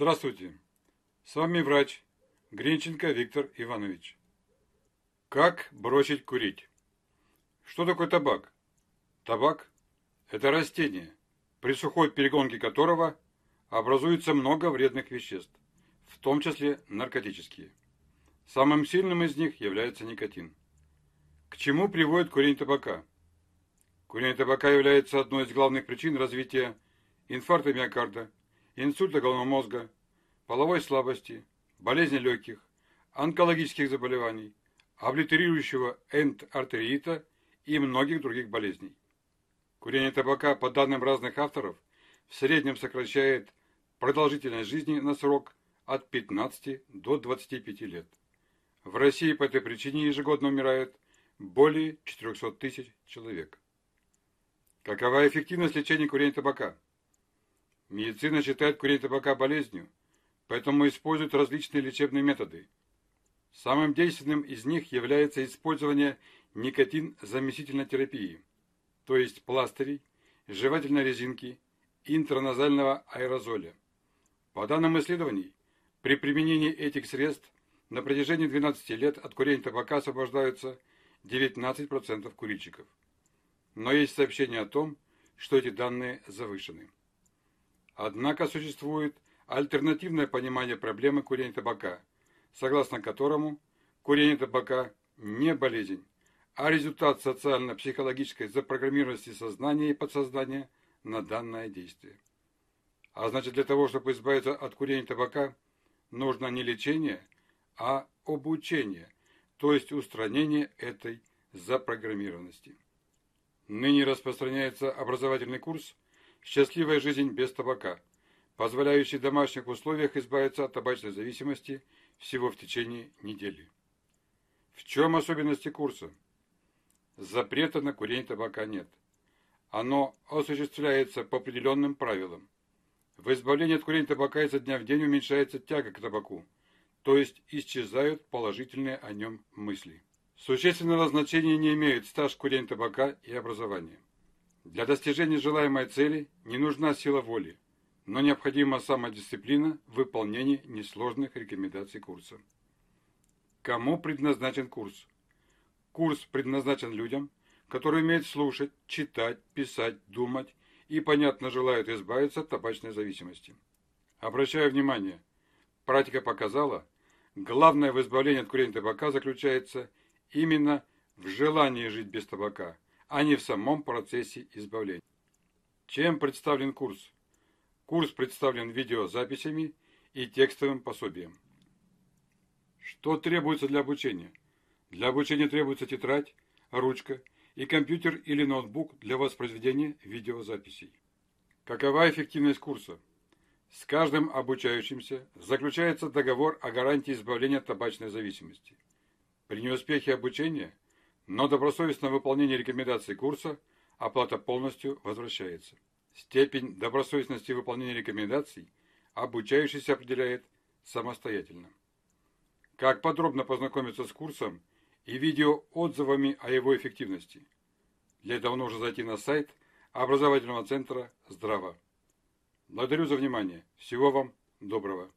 Здравствуйте. С вами врач Гринченко Виктор Иванович. Как бросить курить? Что такое табак? Табак – это растение, при сухой перегонке которого образуется много вредных веществ, в том числе наркотические. Самым сильным из них является никотин. К чему приводит курение табака? Курение табака является одной из главных причин развития инфаркта миокарда, инсульта головного мозга, половой слабости, болезни легких, онкологических заболеваний, облитерирующего эндартериита и многих других болезней. Курение табака, по данным разных авторов, в среднем сокращает продолжительность жизни на срок от 15 до 25 лет. В России по этой причине ежегодно умирает более 400 тысяч человек. Какова эффективность лечения курения табака? Медицина считает курение табака болезнью, поэтому использует различные лечебные методы. Самым действенным из них является использование никотин-заместительной терапии, то есть пластырей, жевательной резинки интраназального аэрозоля. По данным исследований, при применении этих средств на протяжении 12 лет от курения табака освобождаются 19% курильщиков. Но есть сообщение о том, что эти данные завышены. Однако существует альтернативное понимание проблемы курения табака, согласно которому курение табака не болезнь, а результат социально-психологической запрограммированности сознания и подсознания на данное действие. А значит, для того, чтобы избавиться от курения табака, нужно не лечение, а обучение, то есть устранение этой запрограммированности. Ныне распространяется образовательный курс «Счастливая жизнь без табака», позволяющий в домашних условиях избавиться от табачной зависимости всего в течение недели. В чем особенности курса? Запрета на курение табака нет. Оно осуществляется по определенным правилам. В избавлении от курения табака изо дня в день уменьшается тяга к табаку, то есть исчезают положительные о нем мысли. Существенного значения не имеют стаж курения табака и образование. Для достижения желаемой цели не нужна сила воли, но необходима самодисциплина в выполнении несложных рекомендаций курса. Кому предназначен курс? Курс предназначен людям, которые умеют слушать, читать, писать, думать и, понятно, желают избавиться от табачной зависимости. Обращаю внимание, практика показала, главное в избавлении от курения табака заключается именно в желании жить без табака – а не в самом процессе избавления. Чем представлен курс? Курс представлен видеозаписями и текстовым пособием. Что требуется для обучения? Для обучения требуется тетрадь, ручка и компьютер или ноутбук для воспроизведения видеозаписей. Какова эффективность курса? С каждым обучающимся заключается договор о гарантии избавления от табачной зависимости. При неуспехе обучения но добросовестное выполнение рекомендаций курса оплата полностью возвращается. Степень добросовестности выполнения рекомендаций обучающийся определяет самостоятельно. Как подробно познакомиться с курсом и видео отзывами о его эффективности? Для этого нужно зайти на сайт образовательного центра «Здраво». Благодарю за внимание. Всего вам доброго.